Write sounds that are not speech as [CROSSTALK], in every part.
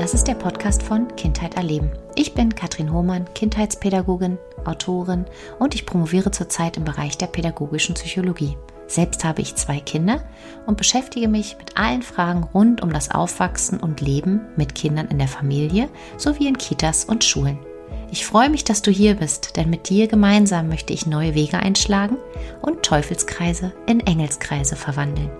das ist der Podcast von Kindheit erleben. Ich bin Katrin Hohmann, Kindheitspädagogin, Autorin und ich promoviere zurzeit im Bereich der pädagogischen Psychologie. Selbst habe ich zwei Kinder und beschäftige mich mit allen Fragen rund um das Aufwachsen und Leben mit Kindern in der Familie sowie in Kitas und Schulen. Ich freue mich, dass du hier bist, denn mit dir gemeinsam möchte ich neue Wege einschlagen und Teufelskreise in Engelskreise verwandeln.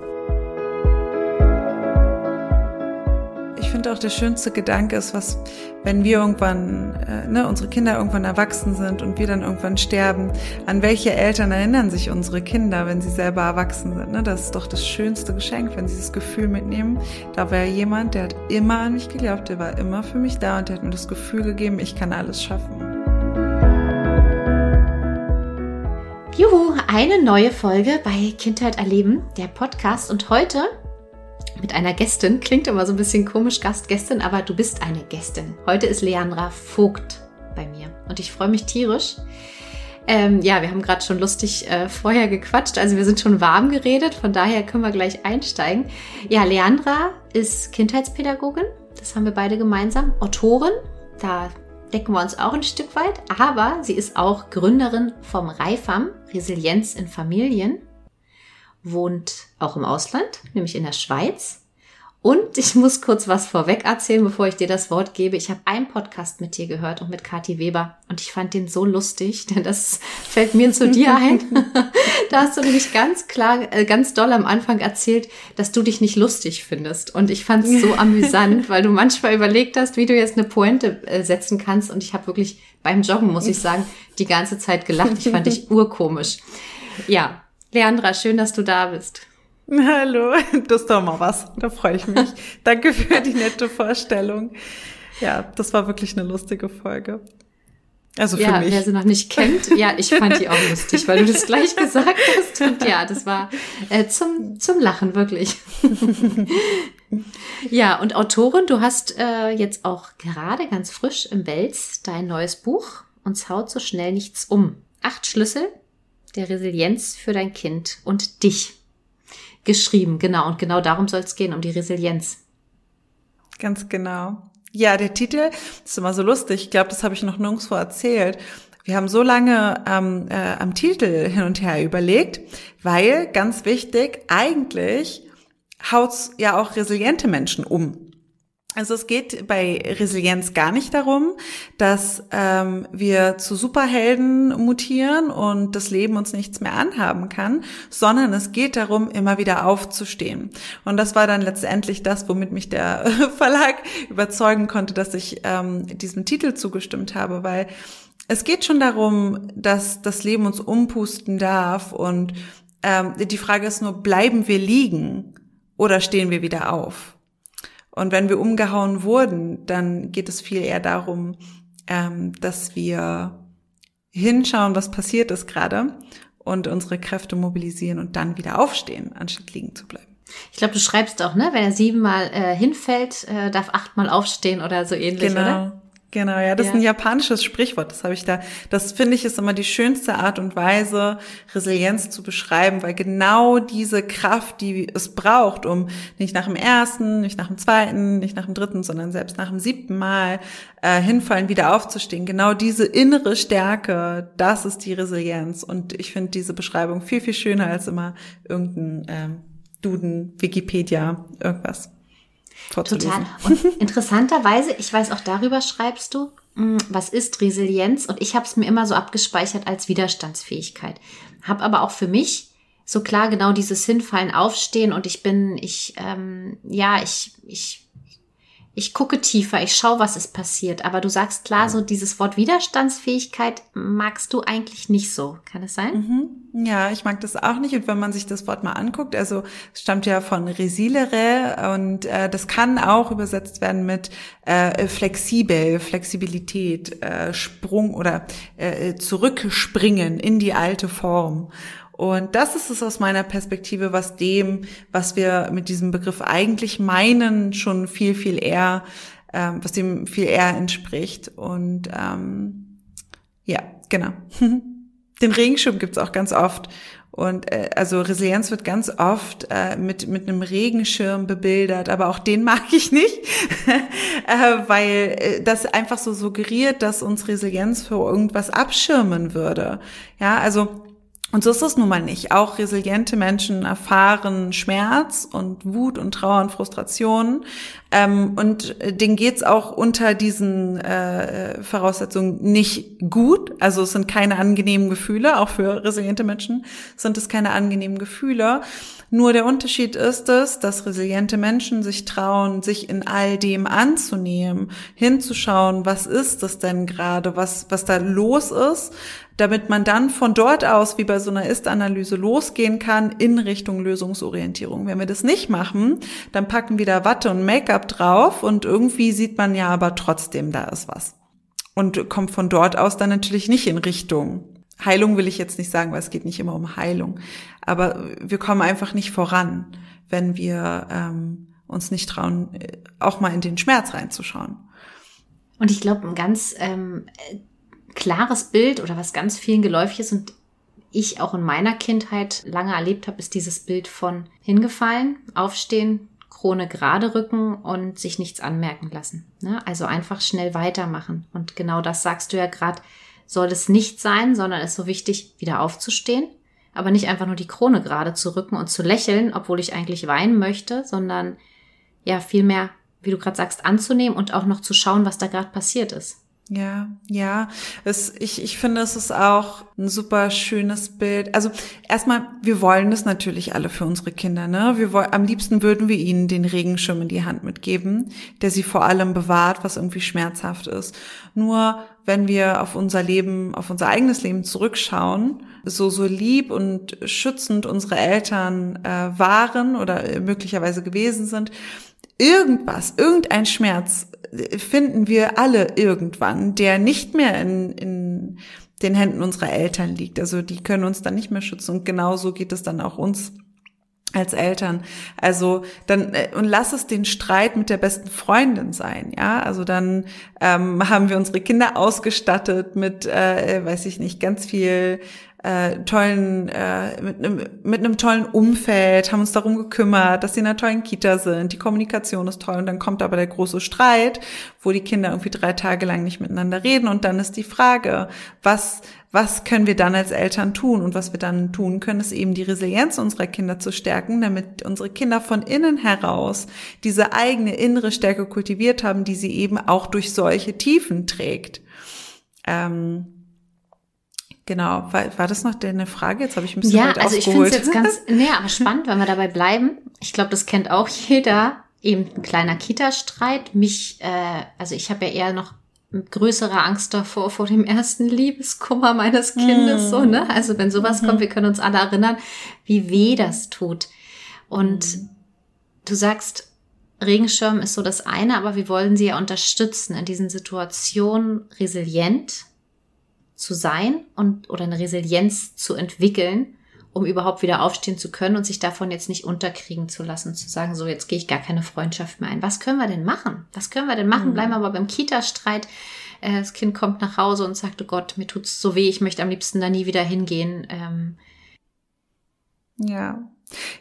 Ich finde auch der schönste Gedanke ist, was, wenn wir irgendwann, äh, ne, unsere Kinder irgendwann erwachsen sind und wir dann irgendwann sterben, an welche Eltern erinnern sich unsere Kinder, wenn sie selber erwachsen sind. Ne? Das ist doch das schönste Geschenk, wenn sie das Gefühl mitnehmen. Da war jemand, der hat immer an mich geglaubt, der war immer für mich da und der hat mir das Gefühl gegeben, ich kann alles schaffen. Juhu, eine neue Folge bei Kindheit erleben, der Podcast. Und heute mit einer Gästin. Klingt immer so ein bisschen komisch, Gastgästin, aber du bist eine Gästin. Heute ist Leandra Vogt bei mir und ich freue mich tierisch. Ähm, ja, wir haben gerade schon lustig äh, vorher gequatscht, also wir sind schon warm geredet, von daher können wir gleich einsteigen. Ja, Leandra ist Kindheitspädagogin, das haben wir beide gemeinsam, Autorin, da decken wir uns auch ein Stück weit, aber sie ist auch Gründerin vom Reifam, Resilienz in Familien wohnt auch im Ausland, nämlich in der Schweiz. Und ich muss kurz was vorweg erzählen, bevor ich dir das Wort gebe. Ich habe einen Podcast mit dir gehört und mit Kathi Weber und ich fand den so lustig, [LAUGHS] denn das fällt mir zu dir ein. [LAUGHS] da hast du nämlich ganz klar, äh, ganz doll am Anfang erzählt, dass du dich nicht lustig findest. Und ich fand es so [LAUGHS] amüsant, weil du manchmal überlegt hast, wie du jetzt eine Pointe äh, setzen kannst. Und ich habe wirklich beim Joggen, muss ich sagen, die ganze Zeit gelacht. Ich fand dich urkomisch. Ja, Leandra, schön, dass du da bist. [LAUGHS] Hallo, das ist doch mal was. Da freue ich mich. [LAUGHS] Danke für die nette Vorstellung. Ja, das war wirklich eine lustige Folge. Also für ja, mich. wer sie noch nicht kennt, ja, ich fand die auch lustig, weil du das gleich gesagt hast. Und ja, das war äh, zum, zum Lachen, wirklich. [LAUGHS] ja, und Autorin, du hast äh, jetzt auch gerade ganz frisch im Wels dein neues Buch Uns haut so schnell nichts um. Acht Schlüssel der Resilienz für dein Kind und dich geschrieben. Genau, und genau darum soll es gehen, um die Resilienz. Ganz genau. Ja, der Titel ist immer so lustig. Ich glaube, das habe ich noch nirgendwo erzählt. Wir haben so lange ähm, äh, am Titel hin und her überlegt, weil ganz wichtig, eigentlich haut's ja auch resiliente Menschen um. Also es geht bei Resilienz gar nicht darum, dass ähm, wir zu Superhelden mutieren und das Leben uns nichts mehr anhaben kann, sondern es geht darum, immer wieder aufzustehen. Und das war dann letztendlich das, womit mich der [LAUGHS] Verlag überzeugen konnte, dass ich ähm, diesem Titel zugestimmt habe, weil es geht schon darum, dass das Leben uns umpusten darf und ähm, die Frage ist nur, bleiben wir liegen oder stehen wir wieder auf? Und wenn wir umgehauen wurden, dann geht es viel eher darum, ähm, dass wir hinschauen, was passiert ist gerade und unsere Kräfte mobilisieren und dann wieder aufstehen, anstatt liegen zu bleiben. Ich glaube, du schreibst auch, ne? Wenn er siebenmal äh, hinfällt, äh, darf achtmal aufstehen oder so ähnlich, genau. oder? Genau, ja, das ja. ist ein japanisches Sprichwort. Das habe ich da. Das finde ich ist immer die schönste Art und Weise, Resilienz zu beschreiben, weil genau diese Kraft, die es braucht, um nicht nach dem ersten, nicht nach dem zweiten, nicht nach dem dritten, sondern selbst nach dem siebten Mal äh, hinfallen, wieder aufzustehen. Genau diese innere Stärke, das ist die Resilienz. Und ich finde diese Beschreibung viel viel schöner als immer irgendein ähm, Duden, Wikipedia, irgendwas Total. Und interessanterweise, ich weiß auch darüber schreibst du, hm, was ist Resilienz? Und ich habe es mir immer so abgespeichert als Widerstandsfähigkeit. Hab aber auch für mich so klar genau dieses Hinfallen, Aufstehen und ich bin, ich, ähm, ja, ich, ich ich gucke tiefer, ich schaue, was ist passiert. Aber du sagst klar, so dieses Wort Widerstandsfähigkeit magst du eigentlich nicht so. Kann es sein? Mhm. Ja, ich mag das auch nicht. Und wenn man sich das Wort mal anguckt, also es stammt ja von resilere und äh, das kann auch übersetzt werden mit äh, flexibel, Flexibilität, äh, Sprung oder äh, zurückspringen in die alte Form. Und das ist es aus meiner Perspektive, was dem, was wir mit diesem Begriff eigentlich meinen, schon viel, viel eher, ähm, was dem viel eher entspricht. Und ähm, ja, genau. [LAUGHS] Den Regenschirm gibt's auch ganz oft. Und äh, also Resilienz wird ganz oft äh, mit, mit einem Regenschirm bebildert, aber auch den mag ich nicht, [LAUGHS] äh, weil äh, das einfach so suggeriert, dass uns Resilienz für irgendwas abschirmen würde. Ja, also und so ist es nun mal nicht. Auch resiliente Menschen erfahren Schmerz und Wut und Trauer und Frustration. Ähm, und denen geht's auch unter diesen äh, Voraussetzungen nicht gut. Also es sind keine angenehmen Gefühle. Auch für resiliente Menschen sind es keine angenehmen Gefühle. Nur der Unterschied ist es, dass resiliente Menschen sich trauen, sich in all dem anzunehmen, hinzuschauen, was ist das denn gerade, was, was da los ist, damit man dann von dort aus, wie bei so einer Ist-Analyse, losgehen kann in Richtung Lösungsorientierung. Wenn wir das nicht machen, dann packen wir da Watte und Make-up drauf und irgendwie sieht man ja aber trotzdem, da ist was. Und kommt von dort aus dann natürlich nicht in Richtung Heilung will ich jetzt nicht sagen, weil es geht nicht immer um Heilung. Aber wir kommen einfach nicht voran, wenn wir ähm, uns nicht trauen, äh, auch mal in den Schmerz reinzuschauen. Und ich glaube, ein ganz ähm, klares Bild oder was ganz vielen geläufig ist und ich auch in meiner Kindheit lange erlebt habe, ist dieses Bild von hingefallen, aufstehen, Krone gerade rücken und sich nichts anmerken lassen. Ne? Also einfach schnell weitermachen. Und genau das sagst du ja gerade, soll es nicht sein, sondern es ist so wichtig, wieder aufzustehen, aber nicht einfach nur die Krone gerade zu rücken und zu lächeln, obwohl ich eigentlich weinen möchte, sondern ja vielmehr, wie du gerade sagst, anzunehmen und auch noch zu schauen, was da gerade passiert ist. Ja, ja. Es, ich, ich finde, es ist auch ein super schönes Bild. Also erstmal, wir wollen es natürlich alle für unsere Kinder. Ne? Wir wollen, am liebsten würden wir ihnen den Regenschirm in die Hand mitgeben, der sie vor allem bewahrt, was irgendwie schmerzhaft ist. Nur wenn wir auf unser Leben, auf unser eigenes Leben zurückschauen, so so lieb und schützend unsere Eltern äh, waren oder möglicherweise gewesen sind, irgendwas, irgendein Schmerz finden wir alle irgendwann, der nicht mehr in, in den Händen unserer Eltern liegt. Also die können uns dann nicht mehr schützen. Und genauso geht es dann auch uns als Eltern. Also dann äh, und lass es den Streit mit der besten Freundin sein, ja. Also dann ähm, haben wir unsere Kinder ausgestattet mit, äh, weiß ich nicht, ganz viel äh, tollen, äh, mit einem mit einem tollen Umfeld, haben uns darum gekümmert, dass sie in einer tollen Kita sind, die Kommunikation ist toll und dann kommt aber der große Streit, wo die Kinder irgendwie drei Tage lang nicht miteinander reden und dann ist die Frage, was was können wir dann als Eltern tun? Und was wir dann tun können, ist eben die Resilienz unserer Kinder zu stärken, damit unsere Kinder von innen heraus diese eigene innere Stärke kultiviert haben, die sie eben auch durch solche Tiefen trägt. Ähm, Genau, war, war das noch deine Frage? Jetzt habe ich ein bisschen Ja, also ich finde es jetzt ganz, [LAUGHS] nee, aber spannend, wenn wir dabei bleiben. Ich glaube, das kennt auch jeder. Eben ein kleiner Kita-Streit. Mich, äh, also ich habe ja eher noch größere Angst davor, vor dem ersten Liebeskummer meines Kindes, mm. so, ne? Also wenn sowas mm kommt, wir können uns alle erinnern, wie weh das tut. Und mm. du sagst, Regenschirm ist so das eine, aber wir wollen sie ja unterstützen, in diesen Situationen resilient zu sein und oder eine Resilienz zu entwickeln, um überhaupt wieder aufstehen zu können und sich davon jetzt nicht unterkriegen zu lassen, zu sagen, so jetzt gehe ich gar keine Freundschaft mehr ein. Was können wir denn machen? Was können wir denn machen? Mhm. Bleiben wir aber beim Kita-Streit. Äh, das Kind kommt nach Hause und sagt, oh Gott, mir tut's so weh, ich möchte am liebsten da nie wieder hingehen. Ähm, ja.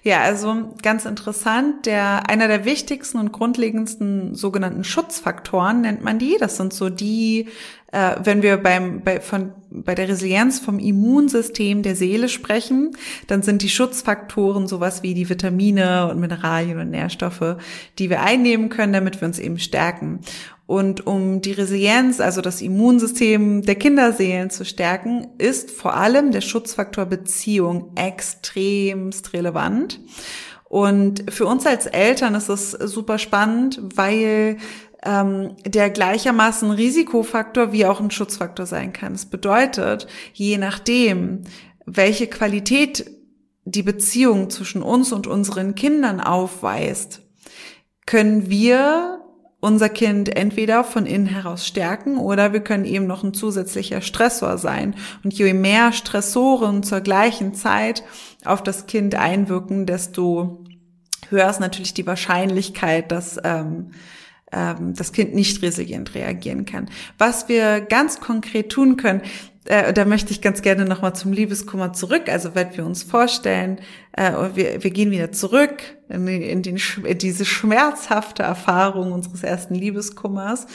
Ja, also ganz interessant, der, einer der wichtigsten und grundlegendsten sogenannten Schutzfaktoren nennt man die. Das sind so die äh, wenn wir beim, bei, von, bei der Resilienz vom Immunsystem der Seele sprechen, dann sind die Schutzfaktoren sowas wie die Vitamine und Mineralien und Nährstoffe, die wir einnehmen können, damit wir uns eben stärken. Und um die Resilienz, also das Immunsystem der Kinderseelen zu stärken, ist vor allem der Schutzfaktor Beziehung extremst relevant. Und für uns als Eltern ist es super spannend, weil ähm, der gleichermaßen Risikofaktor wie auch ein Schutzfaktor sein kann. Das bedeutet, je nachdem, welche Qualität die Beziehung zwischen uns und unseren Kindern aufweist, können wir unser Kind entweder von innen heraus stärken oder wir können eben noch ein zusätzlicher Stressor sein. Und je mehr Stressoren zur gleichen Zeit auf das Kind einwirken, desto höher ist natürlich die Wahrscheinlichkeit, dass ähm, ähm, das Kind nicht resilient reagieren kann. Was wir ganz konkret tun können, äh, da möchte ich ganz gerne nochmal zum Liebeskummer zurück. Also wenn wir uns vorstellen, äh, wir, wir gehen wieder zurück in, in, den, in diese schmerzhafte Erfahrung unseres ersten Liebeskummers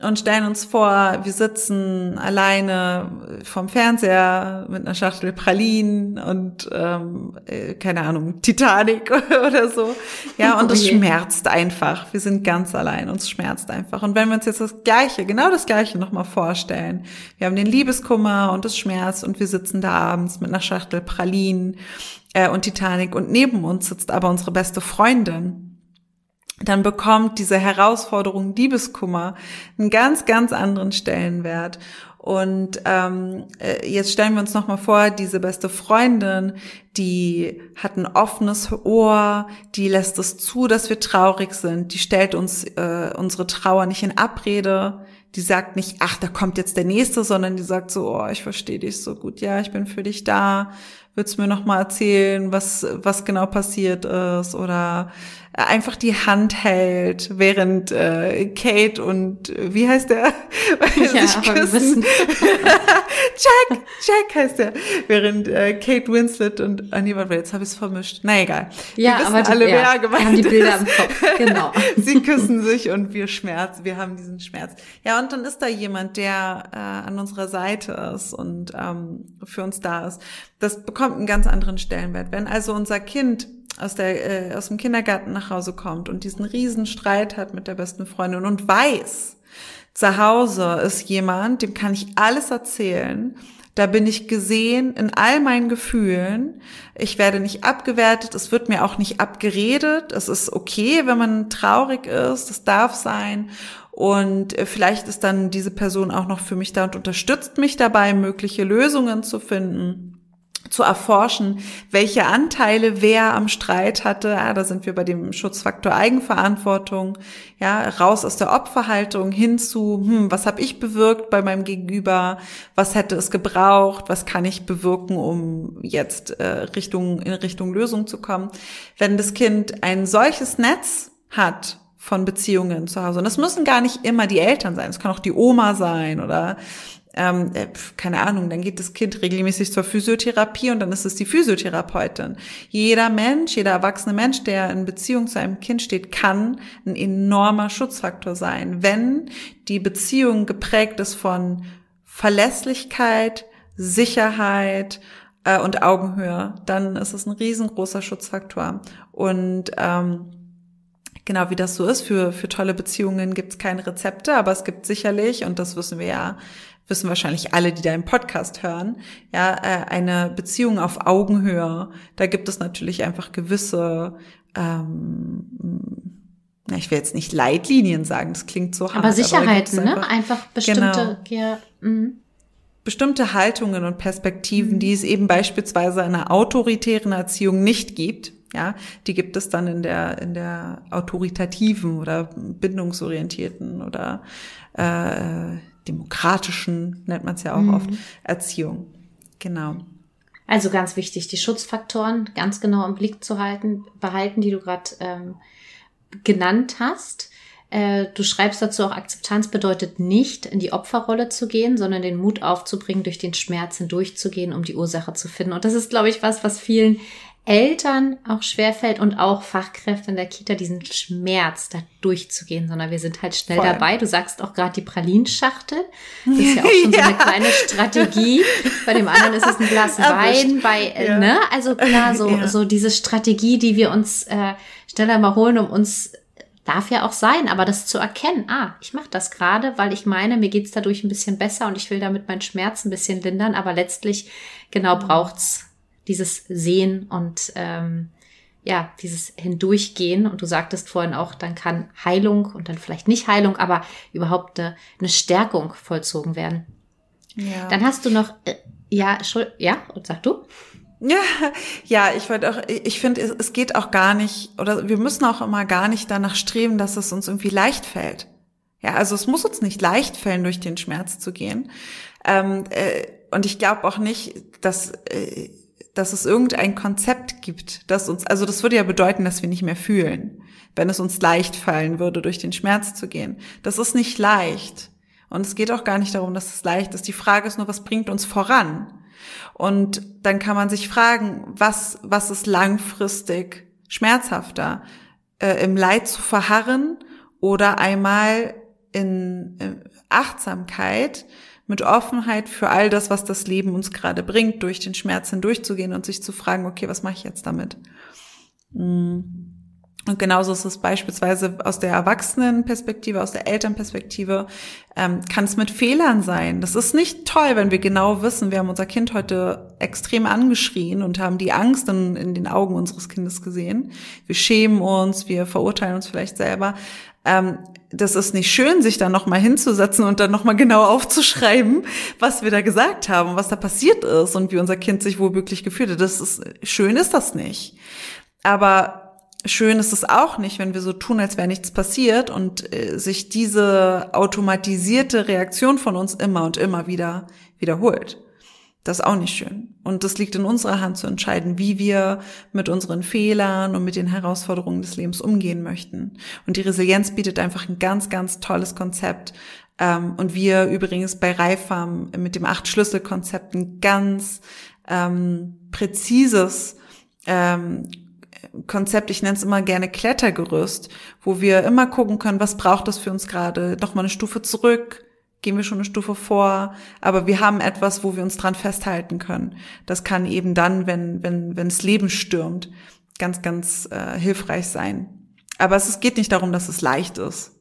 und stellen uns vor, wir sitzen alleine vom Fernseher mit einer Schachtel Pralinen und ähm, äh, keine Ahnung Titanic [LAUGHS] oder so. Ja, und es schmerzt einfach. Wir sind ganz allein, uns schmerzt einfach. Und wenn wir uns jetzt das Gleiche, genau das Gleiche nochmal vorstellen, wir haben den Liebeskummer und es schmerzt und wir sitzen da abends mit einer Schachtel Pralinen äh, und Titanic und neben uns sitzt aber unsere beste Freundin dann bekommt diese Herausforderung Liebeskummer einen ganz, ganz anderen Stellenwert. Und ähm, äh, jetzt stellen wir uns noch mal vor, diese beste Freundin, die hat ein offenes Ohr, die lässt es zu, dass wir traurig sind, die stellt uns äh, unsere Trauer nicht in Abrede, die sagt nicht, ach, da kommt jetzt der nächste, sondern die sagt so, oh, ich verstehe dich so gut, ja, ich bin für dich da, würdest du mir noch mal erzählen, was was genau passiert ist? Oder einfach die Hand hält, während äh, Kate und äh, wie heißt der? [LAUGHS] Ja, sich küssen. [LAUGHS] Jack, Jack heißt der. Während äh, Kate Winslet und ah nee, warte, jetzt habe ich es vermischt. Na egal. Ja, wir aber die, alle, ja, wer gemeint haben die Bilder ist. im Kopf. Genau. [LAUGHS] Sie küssen sich und wir Schmerz, wir haben diesen Schmerz. Ja, und dann ist da jemand, der äh, an unserer Seite ist und ähm, für uns da ist. Das bekommt einen ganz anderen Stellenwert. Wenn also unser Kind aus, der, äh, aus dem Kindergarten nach Hause kommt und diesen riesen Streit hat mit der besten Freundin und weiß, zu Hause ist jemand, dem kann ich alles erzählen. Da bin ich gesehen in all meinen Gefühlen. Ich werde nicht abgewertet. Es wird mir auch nicht abgeredet. Es ist okay, wenn man traurig ist. Das darf sein. Und äh, vielleicht ist dann diese Person auch noch für mich da und unterstützt mich dabei, mögliche Lösungen zu finden zu erforschen, welche Anteile wer am Streit hatte. Ja, da sind wir bei dem Schutzfaktor Eigenverantwortung. Ja, raus aus der Opferhaltung hin zu, hm, was habe ich bewirkt bei meinem Gegenüber? Was hätte es gebraucht? Was kann ich bewirken, um jetzt äh, Richtung in Richtung Lösung zu kommen? Wenn das Kind ein solches Netz hat von Beziehungen zu Hause. Und das müssen gar nicht immer die Eltern sein. Es kann auch die Oma sein oder ähm, äh, keine Ahnung, dann geht das Kind regelmäßig zur Physiotherapie und dann ist es die Physiotherapeutin. Jeder Mensch, jeder erwachsene Mensch, der in Beziehung zu einem Kind steht, kann ein enormer Schutzfaktor sein, wenn die Beziehung geprägt ist von Verlässlichkeit, Sicherheit äh, und Augenhöhe, dann ist es ein riesengroßer Schutzfaktor. Und ähm, genau wie das so ist, für, für tolle Beziehungen gibt es keine Rezepte, aber es gibt sicherlich, und das wissen wir ja wissen wahrscheinlich alle, die deinen Podcast hören, ja, äh, eine Beziehung auf Augenhöhe. Da gibt es natürlich einfach gewisse, ähm, na, ich will jetzt nicht Leitlinien sagen, das klingt so hart. Aber Sicherheiten, aber ne? Einfach bestimmte, genau, ja, mh. bestimmte Haltungen und Perspektiven, mhm. die es eben beispielsweise in einer autoritären Erziehung nicht gibt. Ja, die gibt es dann in der in der autoritativen oder bindungsorientierten oder äh, demokratischen, nennt man es ja auch mhm. oft, Erziehung. Genau. Also ganz wichtig, die Schutzfaktoren ganz genau im Blick zu halten, behalten, die du gerade ähm, genannt hast. Äh, du schreibst dazu auch, Akzeptanz bedeutet nicht, in die Opferrolle zu gehen, sondern den Mut aufzubringen, durch den Schmerz hindurchzugehen, um die Ursache zu finden. Und das ist, glaube ich, was, was vielen Eltern auch schwerfällt und auch Fachkräfte in der Kita diesen Schmerz da durchzugehen, sondern wir sind halt schnell Voll. dabei. Du sagst auch gerade die Pralinschachtel. Das ist ja [LAUGHS] auch schon ja. so eine kleine Strategie. Bei dem anderen ist es ein Glas [LAUGHS] Wein. Bei, äh, ja. ne? Also klar, so, ja. so diese Strategie, die wir uns äh, schneller mal holen, um uns darf ja auch sein, aber das zu erkennen, ah, ich mache das gerade, weil ich meine, mir geht's dadurch ein bisschen besser und ich will damit meinen Schmerz ein bisschen lindern, aber letztlich genau braucht's dieses Sehen und ähm, ja, dieses Hindurchgehen. Und du sagtest vorhin auch, dann kann Heilung und dann vielleicht nicht Heilung, aber überhaupt eine, eine Stärkung vollzogen werden. Ja. Dann hast du noch, äh, ja, ja, und sag du? Ja, [LAUGHS] ja, ich wollte auch, ich finde, es geht auch gar nicht, oder wir müssen auch immer gar nicht danach streben, dass es uns irgendwie leicht fällt. Ja, also es muss uns nicht leicht fällen, durch den Schmerz zu gehen. Ähm, äh, und ich glaube auch nicht, dass äh, dass es irgendein Konzept gibt, das uns, also das würde ja bedeuten, dass wir nicht mehr fühlen. wenn es uns leicht fallen würde, durch den Schmerz zu gehen. Das ist nicht leicht. Und es geht auch gar nicht darum, dass es leicht ist. Die Frage ist nur, was bringt uns voran? Und dann kann man sich fragen, was, was ist langfristig schmerzhafter? Äh, Im Leid zu verharren oder einmal in, in Achtsamkeit mit Offenheit für all das, was das Leben uns gerade bringt, durch den Schmerz hindurchzugehen und sich zu fragen, okay, was mache ich jetzt damit? Mm. Und genauso ist es beispielsweise aus der Erwachsenenperspektive, aus der Elternperspektive, ähm, kann es mit Fehlern sein. Das ist nicht toll, wenn wir genau wissen, wir haben unser Kind heute extrem angeschrien und haben die Angst in, in den Augen unseres Kindes gesehen. Wir schämen uns, wir verurteilen uns vielleicht selber. Ähm, das ist nicht schön, sich da nochmal hinzusetzen und dann nochmal genau aufzuschreiben, was wir da gesagt haben, was da passiert ist und wie unser Kind sich wohl wirklich gefühlt hat. Das ist, schön ist das nicht. Aber schön ist es auch nicht, wenn wir so tun, als wäre nichts passiert und äh, sich diese automatisierte Reaktion von uns immer und immer wieder wiederholt. Das ist auch nicht schön. Und das liegt in unserer Hand zu entscheiden, wie wir mit unseren Fehlern und mit den Herausforderungen des Lebens umgehen möchten. Und die Resilienz bietet einfach ein ganz, ganz tolles Konzept. Ähm, und wir übrigens bei Reifam mit dem Acht-Schlüssel-Konzept ein ganz ähm, präzises ähm, Konzept, ich nenne es immer gerne Klettergerüst, wo wir immer gucken können, was braucht das für uns gerade, nochmal eine Stufe zurück, gehen wir schon eine Stufe vor, aber wir haben etwas, wo wir uns dran festhalten können. Das kann eben dann, wenn, wenn, wenn das Leben stürmt, ganz, ganz äh, hilfreich sein. Aber es geht nicht darum, dass es leicht ist.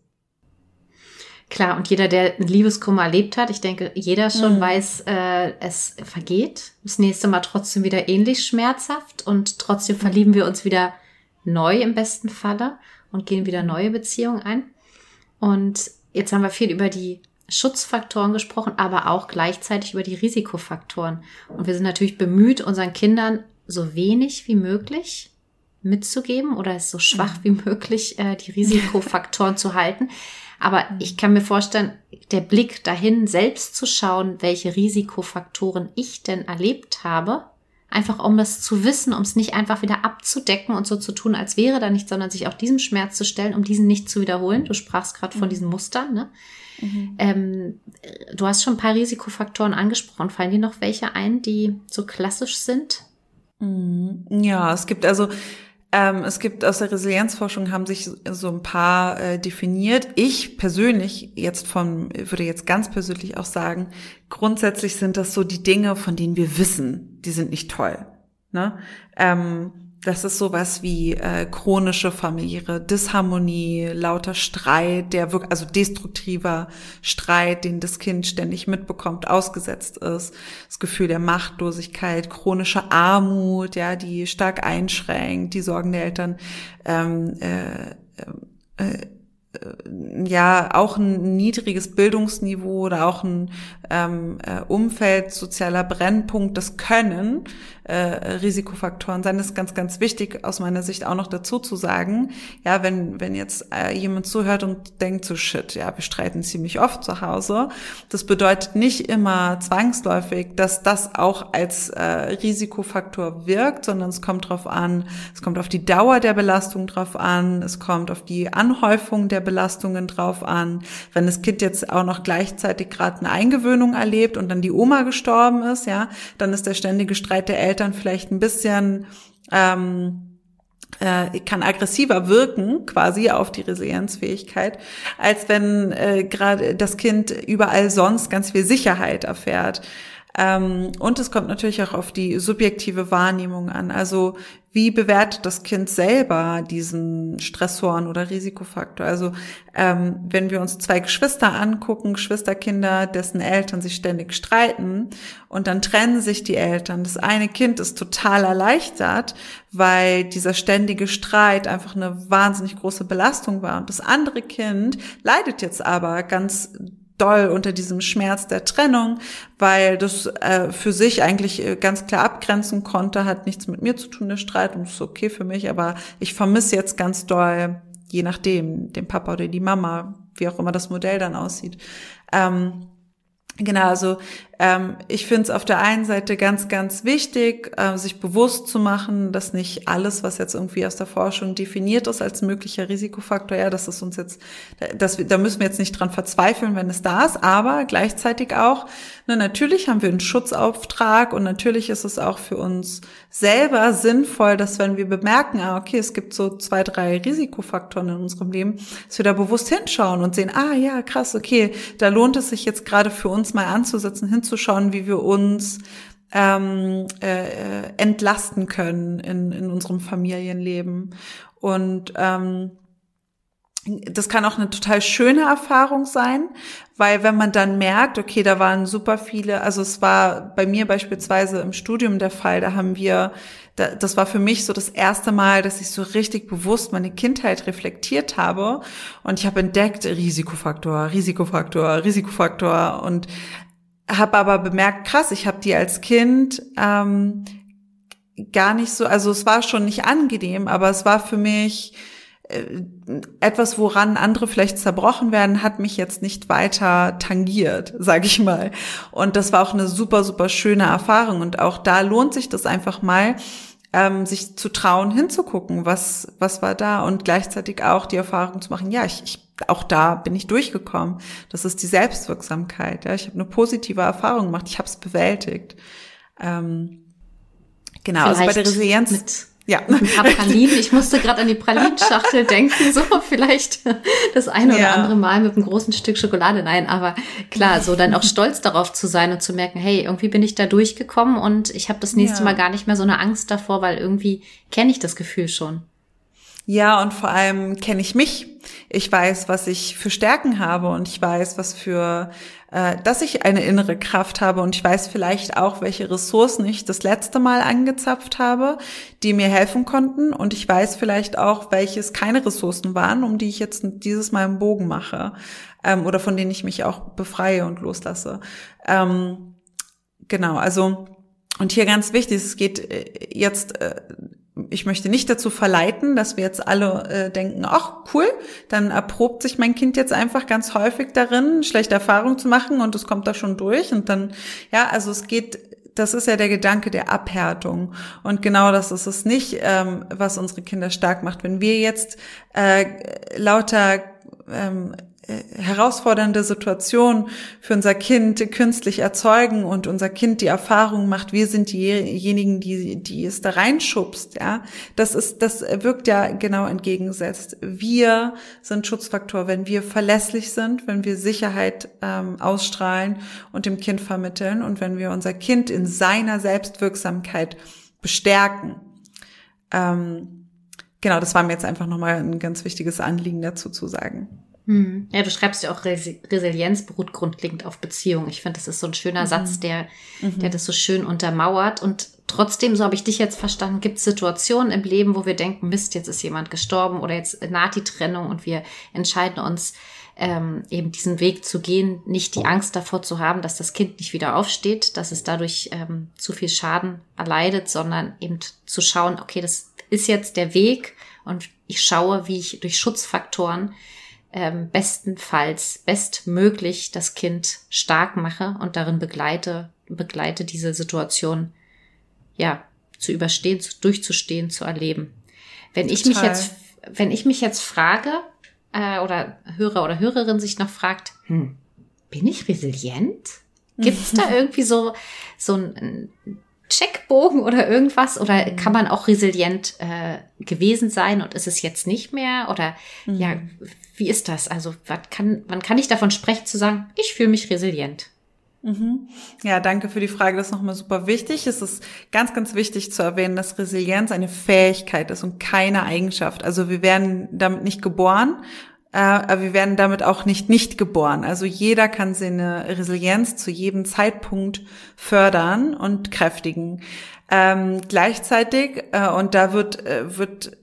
Klar, und jeder, der einen Liebeskummer erlebt hat, ich denke, jeder schon mhm. weiß, äh, es vergeht. Das nächste Mal trotzdem wieder ähnlich schmerzhaft und trotzdem verlieben wir uns wieder neu im besten Falle und gehen wieder neue Beziehungen ein. Und jetzt haben wir viel über die Schutzfaktoren gesprochen, aber auch gleichzeitig über die Risikofaktoren. Und wir sind natürlich bemüht, unseren Kindern so wenig wie möglich mitzugeben oder es so schwach wie möglich äh, die Risikofaktoren [LAUGHS] zu halten. Aber ich kann mir vorstellen, der Blick dahin, selbst zu schauen, welche Risikofaktoren ich denn erlebt habe, einfach um das zu wissen, um es nicht einfach wieder abzudecken und so zu tun, als wäre da nichts, sondern sich auch diesem Schmerz zu stellen, um diesen nicht zu wiederholen. Du sprachst gerade von mhm. diesen Mustern. Ne? Mhm. Ähm, du hast schon ein paar Risikofaktoren angesprochen. Fallen dir noch welche ein, die so klassisch sind? Mhm. Ja, es gibt also ähm, es gibt aus der Resilienzforschung haben sich so ein paar äh, definiert. Ich persönlich jetzt von würde jetzt ganz persönlich auch sagen, grundsätzlich sind das so die Dinge, von denen wir wissen, die sind nicht toll. Ne? Ähm, das ist sowas wie äh, chronische familiäre Disharmonie, lauter Streit, der wirklich, also destruktiver Streit, den das Kind ständig mitbekommt, ausgesetzt ist, das Gefühl der Machtlosigkeit, chronische Armut, ja, die stark einschränkt, die Sorgen der Eltern, ähm, äh, äh, ja auch ein niedriges Bildungsniveau oder auch ein ähm, äh, Umfeld sozialer Brennpunkt, das können äh, Risikofaktoren sein. Das ist ganz, ganz wichtig aus meiner Sicht auch noch dazu zu sagen. Ja, wenn, wenn jetzt äh, jemand zuhört und denkt so, shit, ja, wir streiten ziemlich oft zu Hause. Das bedeutet nicht immer zwangsläufig, dass das auch als äh, Risikofaktor wirkt, sondern es kommt drauf an, es kommt auf die Dauer der Belastung drauf an, es kommt auf die Anhäufung der Belastungen drauf an. Wenn das Kind jetzt auch noch gleichzeitig gerade eine Eingewöhnung erlebt und dann die Oma gestorben ist, ja, dann ist der ständige Streit der Eltern vielleicht ein bisschen ähm, äh, kann aggressiver wirken quasi auf die Resilienzfähigkeit, als wenn äh, gerade das Kind überall sonst ganz viel Sicherheit erfährt. Ähm, und es kommt natürlich auch auf die subjektive Wahrnehmung an. Also wie bewertet das Kind selber diesen Stressoren oder Risikofaktor? Also ähm, wenn wir uns zwei Geschwister angucken, Geschwisterkinder, dessen Eltern sich ständig streiten und dann trennen sich die Eltern. Das eine Kind ist total erleichtert, weil dieser ständige Streit einfach eine wahnsinnig große Belastung war. Und das andere Kind leidet jetzt aber ganz doll unter diesem Schmerz der Trennung, weil das äh, für sich eigentlich äh, ganz klar abgrenzen konnte, hat nichts mit mir zu tun, der Streit, und ist okay für mich, aber ich vermisse jetzt ganz doll, je nachdem, den Papa oder die Mama, wie auch immer das Modell dann aussieht. Ähm, Genau, also ähm, ich finde es auf der einen Seite ganz, ganz wichtig, äh, sich bewusst zu machen, dass nicht alles, was jetzt irgendwie aus der Forschung definiert ist als möglicher Risikofaktor, ja, das ist uns jetzt, dass wir, da müssen wir jetzt nicht dran verzweifeln, wenn es da ist, aber gleichzeitig auch, ne, natürlich haben wir einen Schutzauftrag und natürlich ist es auch für uns selber sinnvoll, dass wenn wir bemerken, ah, okay, es gibt so zwei, drei Risikofaktoren in unserem Leben, dass wir da bewusst hinschauen und sehen, ah ja, krass, okay, da lohnt es sich jetzt gerade für uns mal anzusetzen, hinzuschauen, wie wir uns ähm, äh, entlasten können in, in unserem Familienleben. Und ähm, das kann auch eine total schöne Erfahrung sein, weil wenn man dann merkt, okay, da waren super viele, also es war bei mir beispielsweise im Studium der Fall, da haben wir, das war für mich so das erste Mal, dass ich so richtig bewusst meine Kindheit reflektiert habe und ich habe entdeckt, Risikofaktor, Risikofaktor, Risikofaktor und habe aber bemerkt, krass, ich habe die als Kind ähm, gar nicht so, also es war schon nicht angenehm, aber es war für mich äh, etwas, woran andere vielleicht zerbrochen werden, hat mich jetzt nicht weiter tangiert, [LAUGHS] sage ich mal. Und das war auch eine super, super schöne Erfahrung. Und auch da lohnt sich das einfach mal, ähm, sich zu trauen, hinzugucken, was, was war da und gleichzeitig auch die Erfahrung zu machen, ja, ich, ich auch da bin ich durchgekommen. Das ist die Selbstwirksamkeit. Ja, ich habe eine positive Erfahrung gemacht. Ich habe es bewältigt. Ähm, genau, Vielleicht also bei der Resilienz ja. Ein paar [LAUGHS] Pralinen. Ich musste gerade an die Pralinschachtel [LAUGHS] denken, so vielleicht das eine oder ja. andere Mal mit einem großen Stück Schokolade. Nein, aber klar, so dann auch [LAUGHS] stolz darauf zu sein und zu merken, hey, irgendwie bin ich da durchgekommen und ich habe das nächste ja. Mal gar nicht mehr so eine Angst davor, weil irgendwie kenne ich das Gefühl schon. Ja, und vor allem kenne ich mich. Ich weiß, was ich für Stärken habe und ich weiß, was für, äh, dass ich eine innere Kraft habe und ich weiß vielleicht auch, welche Ressourcen ich das letzte Mal angezapft habe, die mir helfen konnten und ich weiß vielleicht auch, welches keine Ressourcen waren, um die ich jetzt dieses Mal einen Bogen mache ähm, oder von denen ich mich auch befreie und loslasse. Ähm, genau, also und hier ganz wichtig, es geht äh, jetzt äh, ich möchte nicht dazu verleiten, dass wir jetzt alle äh, denken, ach cool, dann erprobt sich mein Kind jetzt einfach ganz häufig darin, schlechte Erfahrungen zu machen und es kommt da schon durch und dann, ja, also es geht, das ist ja der Gedanke der Abhärtung und genau das ist es nicht, ähm, was unsere Kinder stark macht. Wenn wir jetzt äh, lauter ähm, äh, herausfordernde Situation für unser Kind künstlich erzeugen und unser Kind die Erfahrung macht, wir sind diejenigen, die, die es da reinschubst, ja. Das ist, das wirkt ja genau entgegengesetzt. Wir sind Schutzfaktor, wenn wir verlässlich sind, wenn wir Sicherheit ähm, ausstrahlen und dem Kind vermitteln und wenn wir unser Kind in seiner Selbstwirksamkeit bestärken. Ähm, genau, das war mir jetzt einfach nochmal ein ganz wichtiges Anliegen dazu zu sagen. Hm. Ja, du schreibst ja auch Resilienz beruht grundlegend auf Beziehung. Ich finde, das ist so ein schöner mhm. Satz, der, mhm. der das so schön untermauert. Und trotzdem, so habe ich dich jetzt verstanden, gibt es Situationen im Leben, wo wir denken, Mist, jetzt ist jemand gestorben oder jetzt naht die Trennung und wir entscheiden uns, ähm, eben diesen Weg zu gehen, nicht die Angst davor zu haben, dass das Kind nicht wieder aufsteht, dass es dadurch ähm, zu viel Schaden erleidet, sondern eben zu schauen, okay, das ist jetzt der Weg und ich schaue, wie ich durch Schutzfaktoren ähm, bestenfalls bestmöglich das Kind stark mache und darin begleite, begleite diese Situation, ja, zu überstehen, zu, durchzustehen, zu erleben. Wenn Total. ich mich jetzt, wenn ich mich jetzt frage, äh, oder Hörer oder Hörerin sich noch fragt, hm, bin ich resilient? Gibt es da [LAUGHS] irgendwie so, so ein Checkbogen oder irgendwas? Oder kann man auch resilient äh, gewesen sein und ist es jetzt nicht mehr? Oder mhm. ja, wie ist das? Also, wann kann, wann kann ich davon sprechen, zu sagen, ich fühle mich resilient? Mhm. Ja, danke für die Frage. Das ist nochmal super wichtig. Es ist ganz, ganz wichtig zu erwähnen, dass Resilienz eine Fähigkeit ist und keine Eigenschaft. Also wir werden damit nicht geboren, aber wir werden damit auch nicht nicht geboren. Also jeder kann seine Resilienz zu jedem Zeitpunkt fördern und kräftigen. Ähm, gleichzeitig, äh, und da wird, äh, wird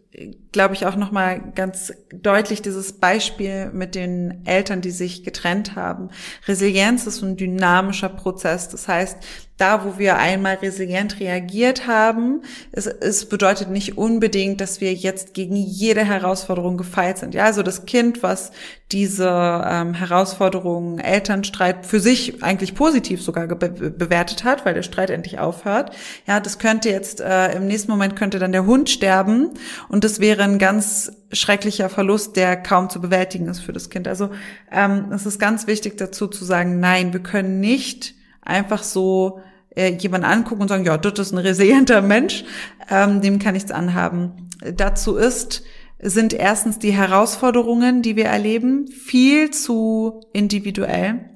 glaube ich, auch nochmal ganz deutlich dieses Beispiel mit den Eltern, die sich getrennt haben. Resilienz ist ein dynamischer Prozess. Das heißt, da, wo wir einmal resilient reagiert haben, es, es bedeutet nicht unbedingt, dass wir jetzt gegen jede Herausforderung gefeilt sind. Ja, also das Kind, was diese ähm, Herausforderungen, Elternstreit für sich eigentlich positiv sogar be bewertet hat, weil der Streit endlich aufhört. Ja, das könnte jetzt äh, im nächsten Moment könnte dann der Hund sterben und das wäre ein ganz schrecklicher Verlust, der kaum zu bewältigen ist für das Kind. Also ähm, es ist ganz wichtig dazu zu sagen, nein, wir können nicht einfach so äh, jemanden angucken und sagen, ja, das ist ein resilienter Mensch, ähm, dem kann nichts anhaben. Dazu ist, sind erstens die Herausforderungen, die wir erleben, viel zu individuell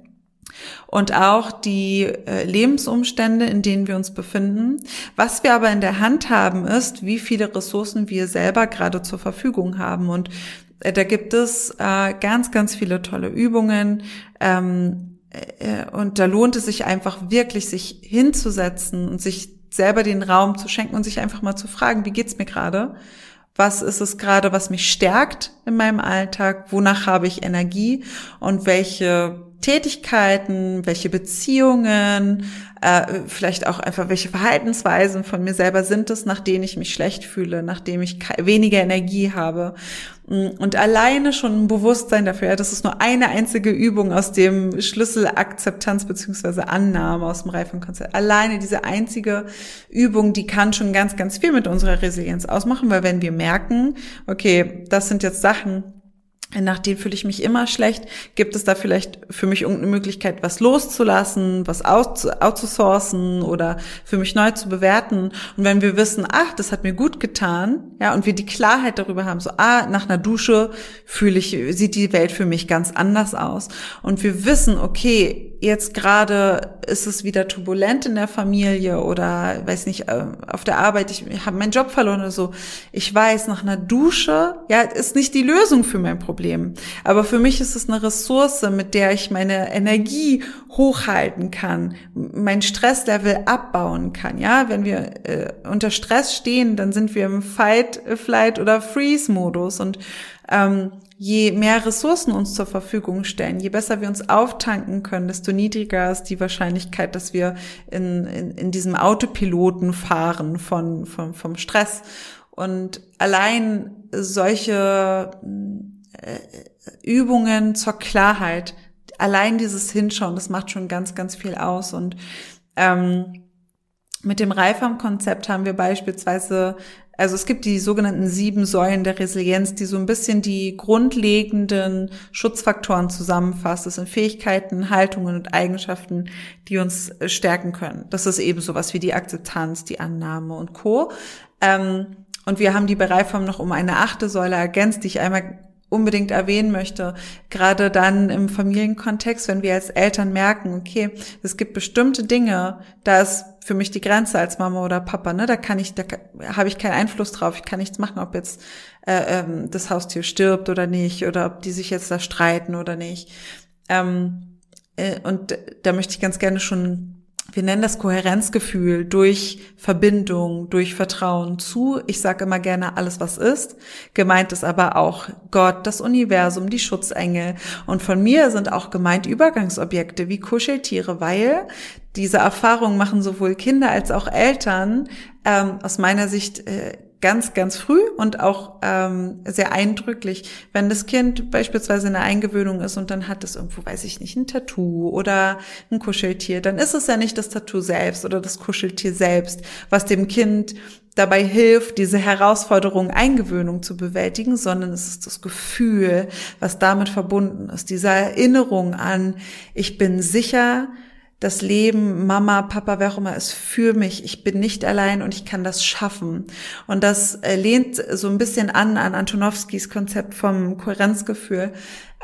und auch die äh, Lebensumstände, in denen wir uns befinden. Was wir aber in der Hand haben, ist, wie viele Ressourcen wir selber gerade zur Verfügung haben. Und äh, da gibt es äh, ganz, ganz viele tolle Übungen. Ähm, äh, und da lohnt es sich einfach wirklich, sich hinzusetzen und sich selber den Raum zu schenken und sich einfach mal zu fragen, wie geht's mir gerade? Was ist es gerade, was mich stärkt in meinem Alltag? Wonach habe ich Energie? Und welche Tätigkeiten, welche Beziehungen, äh, vielleicht auch einfach welche Verhaltensweisen von mir selber sind es, nach denen ich mich schlecht fühle, nachdem ich weniger Energie habe. Mm, und alleine schon ein Bewusstsein dafür, ja, das ist nur eine einzige Übung aus dem Schlüssel Akzeptanz beziehungsweise Annahme aus dem Reifenkonzept. Alleine diese einzige Übung, die kann schon ganz, ganz viel mit unserer Resilienz ausmachen, weil wenn wir merken, okay, das sind jetzt Sachen, nach denen fühle ich mich immer schlecht. Gibt es da vielleicht für mich irgendeine Möglichkeit, was loszulassen, was outzusourcen oder für mich neu zu bewerten? Und wenn wir wissen, ach, das hat mir gut getan, ja, und wir die Klarheit darüber haben, so, ah, nach einer Dusche fühle ich, sieht die Welt für mich ganz anders aus. Und wir wissen, okay, jetzt gerade ist es wieder turbulent in der Familie oder weiß nicht äh, auf der Arbeit ich habe meinen Job verloren oder so. Ich weiß nach einer Dusche ja ist nicht die Lösung für mein Problem. Aber für mich ist es eine Ressource mit der ich meine Energie hochhalten kann mein Stresslevel abbauen kann ja. Wenn wir äh, unter Stress stehen dann sind wir im Fight Flight oder Freeze Modus und ähm, je mehr Ressourcen uns zur Verfügung stellen, je besser wir uns auftanken können, desto niedriger ist die Wahrscheinlichkeit, dass wir in, in, in diesem Autopiloten fahren von, von, vom Stress. Und allein solche äh, Übungen zur Klarheit, allein dieses Hinschauen, das macht schon ganz, ganz viel aus. Und ähm, mit dem Reifam-Konzept haben wir beispielsweise also es gibt die sogenannten sieben Säulen der Resilienz, die so ein bisschen die grundlegenden Schutzfaktoren zusammenfasst. Das sind Fähigkeiten, Haltungen und Eigenschaften, die uns stärken können. Das ist eben sowas wie die Akzeptanz, die Annahme und Co. Ähm, und wir haben die Bereifung noch um eine achte Säule ergänzt, die ich einmal unbedingt erwähnen möchte, gerade dann im Familienkontext, wenn wir als Eltern merken, okay, es gibt bestimmte Dinge, da ist für mich die Grenze als Mama oder Papa, ne, da kann ich, da habe ich keinen Einfluss drauf, ich kann nichts machen, ob jetzt äh, ähm, das Haustier stirbt oder nicht oder ob die sich jetzt da streiten oder nicht. Ähm, äh, und da möchte ich ganz gerne schon wir nennen das Kohärenzgefühl durch Verbindung, durch Vertrauen zu. Ich sage immer gerne alles, was ist. Gemeint ist aber auch Gott, das Universum, die Schutzengel. Und von mir sind auch gemeint Übergangsobjekte wie Kuscheltiere, weil diese Erfahrungen machen sowohl Kinder als auch Eltern ähm, aus meiner Sicht äh, ganz, ganz früh und auch ähm, sehr eindrücklich, wenn das Kind beispielsweise in der Eingewöhnung ist und dann hat es irgendwo, weiß ich nicht, ein Tattoo oder ein Kuscheltier, dann ist es ja nicht das Tattoo selbst oder das Kuscheltier selbst, was dem Kind dabei hilft, diese Herausforderung Eingewöhnung zu bewältigen, sondern es ist das Gefühl, was damit verbunden ist, diese Erinnerung an, ich bin sicher, das Leben, Mama, Papa, wer auch immer ist für mich. Ich bin nicht allein und ich kann das schaffen. Und das äh, lehnt so ein bisschen an an Antonowskis Konzept vom Kohärenzgefühl.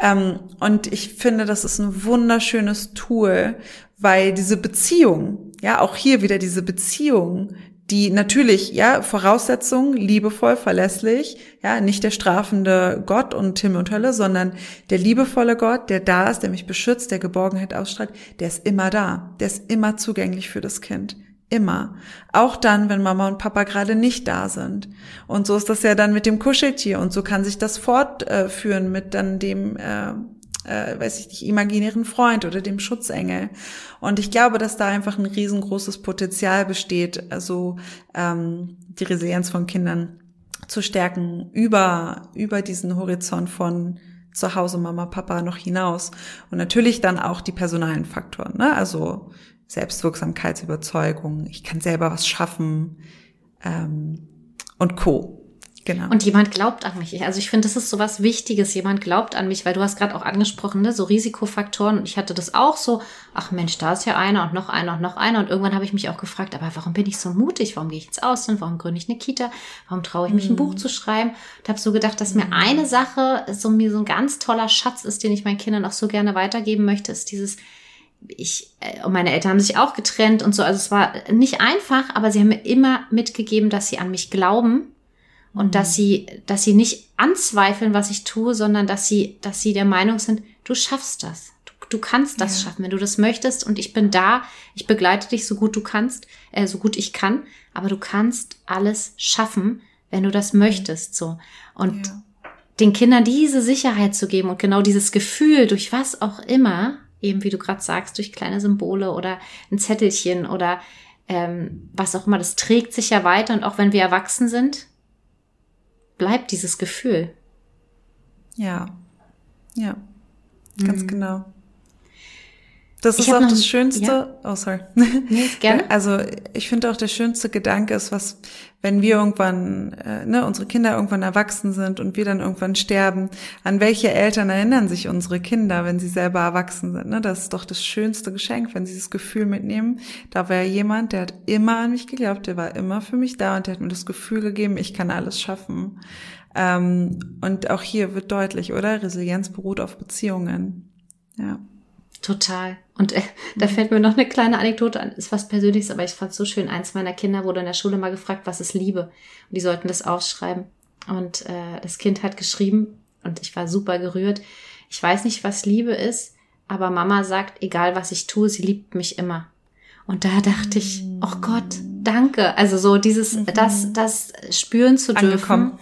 Ähm, und ich finde, das ist ein wunderschönes Tool, weil diese Beziehung, ja, auch hier wieder diese Beziehung, die natürlich, ja, Voraussetzung, liebevoll, verlässlich, ja, nicht der strafende Gott und Himmel und Hölle, sondern der liebevolle Gott, der da ist, der mich beschützt, der Geborgenheit ausstrahlt, der ist immer da, der ist immer zugänglich für das Kind. Immer. Auch dann, wenn Mama und Papa gerade nicht da sind. Und so ist das ja dann mit dem Kuscheltier und so kann sich das fortführen mit dann dem, äh, äh, weiß ich nicht, imaginären Freund oder dem Schutzengel. Und ich glaube, dass da einfach ein riesengroßes Potenzial besteht, also ähm, die Resilienz von Kindern zu stärken über, über diesen Horizont von zu Hause Mama, Papa noch hinaus. Und natürlich dann auch die personalen Faktoren, ne? also Selbstwirksamkeitsüberzeugung, ich kann selber was schaffen ähm, und Co. Genau. Und jemand glaubt an mich. Also ich finde, das ist so was Wichtiges. Jemand glaubt an mich, weil du hast gerade auch angesprochen, ne, so Risikofaktoren. Und ich hatte das auch so, ach Mensch, da ist ja einer und noch einer und noch einer. Und irgendwann habe ich mich auch gefragt, aber warum bin ich so mutig? Warum gehe ich ins Ausland? Warum gründe ich eine Kita? Warum traue ich mich, ein Buch mhm. zu schreiben? Und habe so gedacht, dass mir mhm. eine Sache, so mir so ein ganz toller Schatz ist, den ich meinen Kindern auch so gerne weitergeben möchte, ist dieses, ich, äh, und meine Eltern haben sich auch getrennt und so. Also es war nicht einfach, aber sie haben mir immer mitgegeben, dass sie an mich glauben und mhm. dass sie, dass sie nicht anzweifeln, was ich tue, sondern dass sie, dass sie der Meinung sind, du schaffst das. Du, du kannst das ja. schaffen, wenn du das möchtest und ich bin da, ich begleite dich so gut du kannst, äh, so gut ich kann, aber du kannst alles schaffen, wenn du das möchtest, so. Und ja. den Kindern diese Sicherheit zu geben und genau dieses Gefühl, durch was auch immer, eben wie du gerade sagst, durch kleine Symbole oder ein Zettelchen oder ähm, was auch immer, das trägt sich ja weiter und auch wenn wir erwachsen sind, bleibt dieses Gefühl. Ja, ja, ganz mhm. genau. Das ich ist auch das Schönste. Ja. Oh, sorry. Nee, gerne. [LAUGHS] Also ich finde auch der schönste Gedanke ist, was, wenn wir irgendwann, äh, ne, unsere Kinder irgendwann erwachsen sind und wir dann irgendwann sterben, an welche Eltern erinnern sich unsere Kinder, wenn sie selber erwachsen sind? Ne? Das ist doch das schönste Geschenk, wenn sie das Gefühl mitnehmen. Da war jemand, der hat immer an mich geglaubt, der war immer für mich da und der hat mir das Gefühl gegeben, ich kann alles schaffen. Ähm, und auch hier wird deutlich, oder? Resilienz beruht auf Beziehungen. Ja. Total. Und äh, da fällt mir noch eine kleine Anekdote an. Ist was Persönliches, aber ich fand es so schön. Eins meiner Kinder wurde in der Schule mal gefragt, was ist Liebe? Und die sollten das aufschreiben. Und äh, das Kind hat geschrieben, und ich war super gerührt. Ich weiß nicht, was Liebe ist, aber Mama sagt, egal was ich tue, sie liebt mich immer. Und da dachte ich, oh Gott, danke. Also so dieses, mhm. das, das spüren zu dürfen. Angekommen.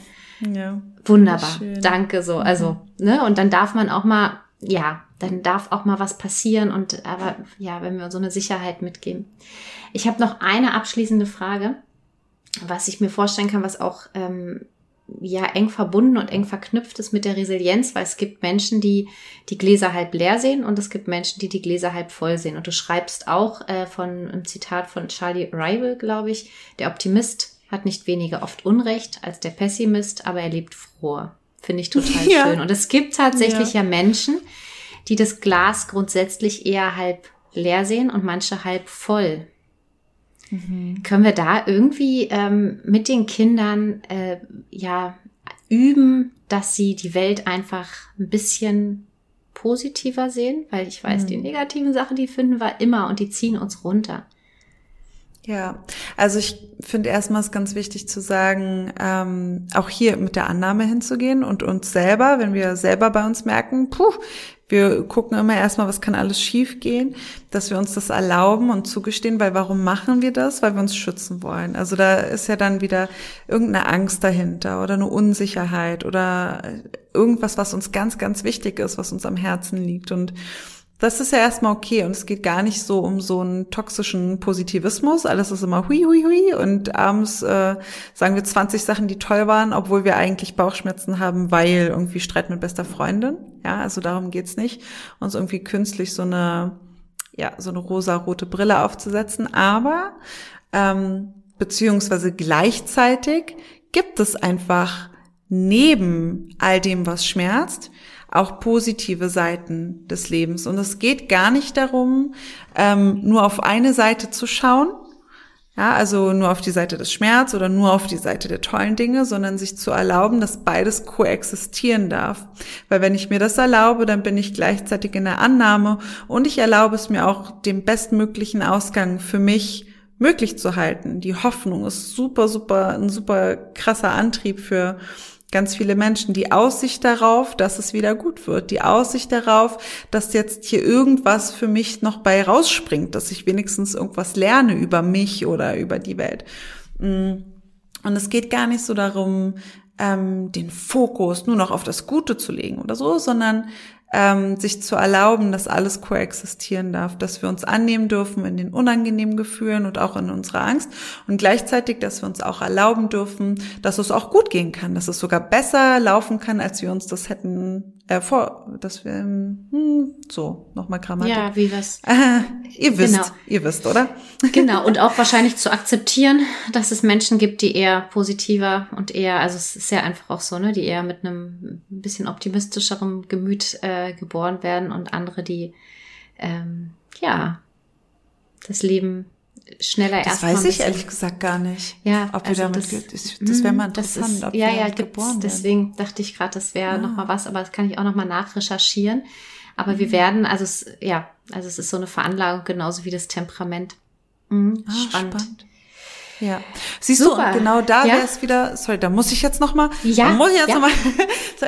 Ja. Wunderbar. Danke so. Also, mhm. ne? Und dann darf man auch mal, ja, dann darf auch mal was passieren und aber ja, wenn wir so eine Sicherheit mitgeben. Ich habe noch eine abschließende Frage, was ich mir vorstellen kann, was auch ähm, ja eng verbunden und eng verknüpft ist mit der Resilienz, weil es gibt Menschen, die die Gläser halb leer sehen und es gibt Menschen, die die Gläser halb voll sehen. Und du schreibst auch äh, von einem Zitat von Charlie Rival, glaube ich, der Optimist hat nicht weniger oft Unrecht als der Pessimist, aber er lebt froh. Finde ich total [LAUGHS] ja. schön. Und es gibt tatsächlich ja, ja Menschen, die das Glas grundsätzlich eher halb leer sehen und manche halb voll. Mhm. Können wir da irgendwie ähm, mit den Kindern äh, ja üben, dass sie die Welt einfach ein bisschen positiver sehen? Weil ich weiß, mhm. die negativen Sachen, die finden wir immer und die ziehen uns runter. Ja, also ich finde erstmal es ganz wichtig zu sagen, ähm, auch hier mit der Annahme hinzugehen und uns selber, wenn wir selber bei uns merken, puh, wir gucken immer erstmal, was kann alles schiefgehen, dass wir uns das erlauben und zugestehen, weil warum machen wir das? Weil wir uns schützen wollen. Also da ist ja dann wieder irgendeine Angst dahinter oder eine Unsicherheit oder irgendwas, was uns ganz, ganz wichtig ist, was uns am Herzen liegt und das ist ja erstmal okay und es geht gar nicht so um so einen toxischen Positivismus. Alles ist immer hui, hui, hui und abends äh, sagen wir 20 Sachen, die toll waren, obwohl wir eigentlich Bauchschmerzen haben, weil irgendwie Streit mit bester Freundin. Ja, also darum geht's nicht, uns irgendwie künstlich so eine, ja, so eine rosa-rote Brille aufzusetzen. Aber ähm, beziehungsweise gleichzeitig gibt es einfach neben all dem, was schmerzt, auch positive Seiten des Lebens. Und es geht gar nicht darum, ähm, nur auf eine Seite zu schauen, ja, also nur auf die Seite des Schmerz oder nur auf die Seite der tollen Dinge, sondern sich zu erlauben, dass beides koexistieren darf. Weil wenn ich mir das erlaube, dann bin ich gleichzeitig in der Annahme und ich erlaube es mir auch, den bestmöglichen Ausgang für mich möglich zu halten. Die Hoffnung ist super, super, ein super krasser Antrieb für ganz viele Menschen. Die Aussicht darauf, dass es wieder gut wird. Die Aussicht darauf, dass jetzt hier irgendwas für mich noch bei rausspringt, dass ich wenigstens irgendwas lerne über mich oder über die Welt. Mm. Und es geht gar nicht so darum, ähm, den Fokus nur noch auf das Gute zu legen oder so, sondern ähm, sich zu erlauben, dass alles koexistieren darf, dass wir uns annehmen dürfen in den unangenehmen Gefühlen und auch in unserer Angst und gleichzeitig, dass wir uns auch erlauben dürfen, dass es auch gut gehen kann, dass es sogar besser laufen kann, als wir uns das hätten äh, vor, dass wir hm, so nochmal Grammatik. Ja, wie was? Äh, [LAUGHS] ihr wisst, genau. ihr wisst, oder? [LAUGHS] Genau und auch wahrscheinlich zu akzeptieren, dass es Menschen gibt, die eher positiver und eher, also es ist ja einfach auch so, ne, die eher mit einem bisschen optimistischerem Gemüt äh, geboren werden und andere, die ähm, ja das Leben schneller das Das weiß ich ehrlich gesagt gar nicht. Ja, ob also wir damit, das, das wäre mal interessant, ist, ob ja, ja, geboren Deswegen dachte ich gerade, das wäre ah. noch mal was, aber das kann ich auch noch mal nachrecherchieren. Aber mhm. wir werden, also es, ja, also es ist so eine Veranlagung genauso wie das Temperament. Mhm, ah, spannend. spannend. Ja. Siehst Super. du, genau da ja? wäre es wieder, sorry, da muss ich jetzt noch mal, ja, muss ich jetzt ja. noch mal,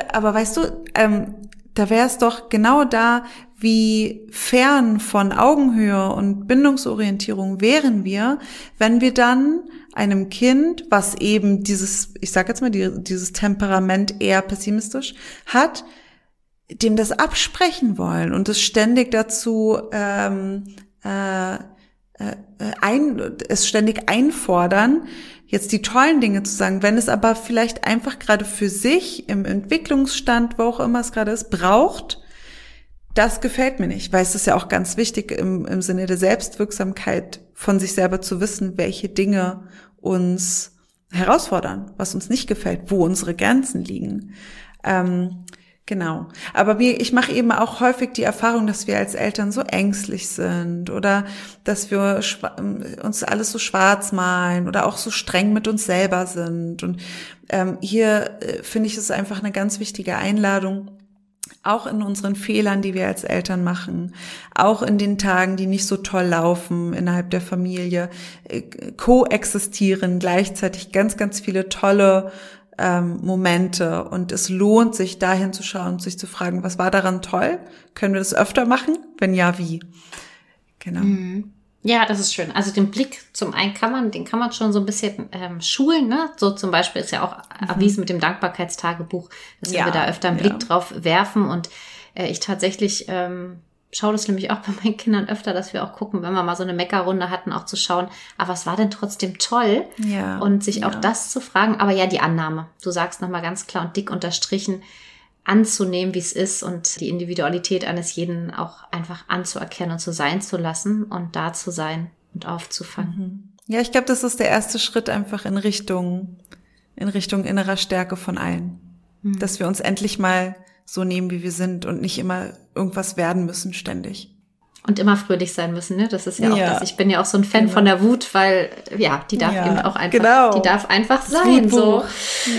[LAUGHS] aber weißt du, ähm, da wäre es doch genau da, wie fern von Augenhöhe und Bindungsorientierung wären wir, wenn wir dann einem Kind, was eben dieses, ich sage jetzt mal, dieses Temperament eher pessimistisch hat, dem das absprechen wollen und es ständig dazu ähm, äh, äh, ein, es ständig einfordern, jetzt die tollen Dinge zu sagen, wenn es aber vielleicht einfach gerade für sich im Entwicklungsstand, wo auch immer es gerade ist, braucht, das gefällt mir nicht, weil es ist ja auch ganz wichtig im, im Sinne der Selbstwirksamkeit von sich selber zu wissen, welche Dinge uns herausfordern, was uns nicht gefällt, wo unsere Grenzen liegen. Ähm, Genau. Aber wir, ich mache eben auch häufig die Erfahrung, dass wir als Eltern so ängstlich sind oder dass wir uns alles so schwarz malen oder auch so streng mit uns selber sind. Und ähm, hier äh, finde ich es einfach eine ganz wichtige Einladung, auch in unseren Fehlern, die wir als Eltern machen, auch in den Tagen, die nicht so toll laufen innerhalb der Familie, äh, koexistieren gleichzeitig ganz, ganz viele tolle ähm, Momente und es lohnt sich dahin zu schauen und sich zu fragen, was war daran toll? Können wir das öfter machen? Wenn ja, wie? Genau. Mhm. Ja, das ist schön. Also den Blick zum einen kann man, den kann man schon so ein bisschen ähm, schulen. Ne? So zum Beispiel ist ja auch mhm. erwiesen mit dem Dankbarkeitstagebuch, dass ja, wir da öfter einen ja. Blick drauf werfen und äh, ich tatsächlich ähm, schaue das nämlich auch [LAUGHS] bei meinen Kindern öfter, dass wir auch gucken, wenn wir mal so eine Meckerrunde hatten, auch zu schauen, aber was war denn trotzdem toll? Ja, und sich ja. auch das zu fragen. Aber ja, die Annahme. Du sagst nochmal ganz klar und dick unterstrichen, anzunehmen, wie es ist und die Individualität eines jeden auch einfach anzuerkennen und zu sein zu lassen und da zu sein und aufzufangen. Mhm. Ja, ich glaube, das ist der erste Schritt einfach in Richtung, in Richtung innerer Stärke von allen. Mhm. Dass wir uns endlich mal so nehmen, wie wir sind und nicht immer irgendwas werden müssen ständig. Und immer fröhlich sein müssen, ne? Das ist ja auch ja. das. Ich bin ja auch so ein Fan genau. von der Wut, weil, ja, die darf ja, eben auch einfach, genau. die darf einfach sein, so.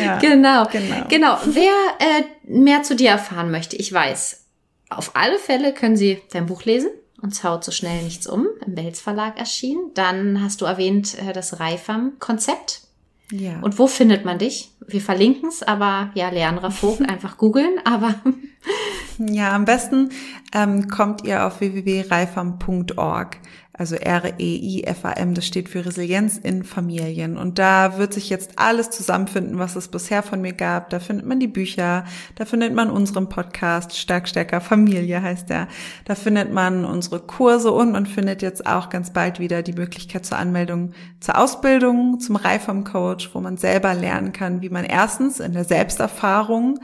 Ja, genau. genau. Genau. Wer äh, mehr zu dir erfahren möchte, ich weiß, auf alle Fälle können Sie dein Buch lesen. Uns haut so schnell nichts um, im Welz Verlag erschienen. Dann hast du erwähnt äh, das Reifam-Konzept. Ja. Und wo findet man dich? Wir verlinken es, aber ja, Leandra Vogt, [LAUGHS] einfach googeln, aber. Ja, am besten ähm, kommt ihr auf www.reifam.org also R-E-I-F-A-M, das steht für Resilienz in Familien. Und da wird sich jetzt alles zusammenfinden, was es bisher von mir gab. Da findet man die Bücher, da findet man unseren Podcast, Stark, Stärker Familie heißt der. Da findet man unsere Kurse und man findet jetzt auch ganz bald wieder die Möglichkeit zur Anmeldung zur Ausbildung, zum Reifam Coach, wo man selber lernen kann, wie man erstens in der Selbsterfahrung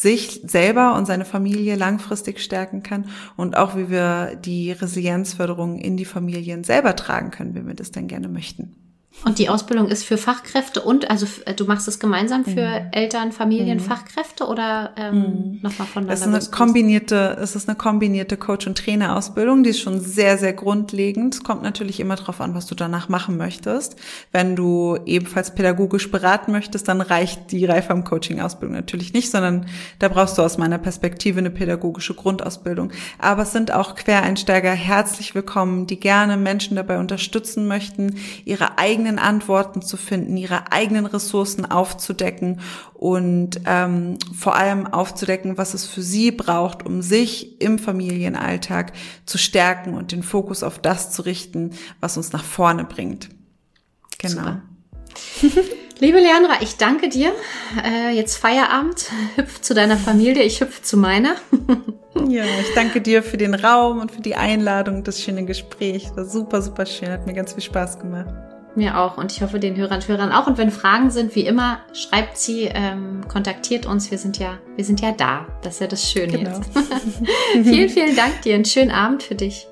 sich selber und seine Familie langfristig stärken kann und auch wie wir die Resilienzförderung in die Familien selber tragen können, wenn wir das dann gerne möchten. Und die Ausbildung ist für Fachkräfte und, also du machst es gemeinsam für mhm. Eltern, Familien, mhm. Fachkräfte oder ähm, mhm. nochmal voneinander? Es ist eine kombinierte, es ist eine kombinierte Coach- und Trainerausbildung, die ist schon sehr, sehr grundlegend. Es kommt natürlich immer darauf an, was du danach machen möchtest. Wenn du ebenfalls pädagogisch beraten möchtest, dann reicht die Reifam Coaching-Ausbildung natürlich nicht, sondern da brauchst du aus meiner Perspektive eine pädagogische Grundausbildung. Aber es sind auch Quereinsteiger herzlich willkommen, die gerne Menschen dabei unterstützen möchten, ihre eigenen eigenen Antworten zu finden, ihre eigenen Ressourcen aufzudecken und ähm, vor allem aufzudecken, was es für sie braucht, um sich im Familienalltag zu stärken und den Fokus auf das zu richten, was uns nach vorne bringt. Genau. [LAUGHS] Liebe Leandra, ich danke dir. Äh, jetzt Feierabend. Hüpf zu deiner Familie, ich hüpf zu meiner. [LAUGHS] ja, ich danke dir für den Raum und für die Einladung, das schöne Gespräch. War super, super schön, hat mir ganz viel Spaß gemacht. Mir auch und ich hoffe den Hörern und Hörern auch. Und wenn Fragen sind, wie immer, schreibt sie, ähm, kontaktiert uns. Wir sind ja, wir sind ja da. Das ist ja das Schöne genau. jetzt. [LAUGHS] [LAUGHS] vielen, vielen Dank dir. Einen schönen Abend für dich.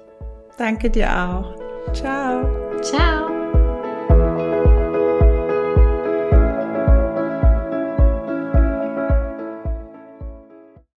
Danke dir auch. Ciao. Ciao.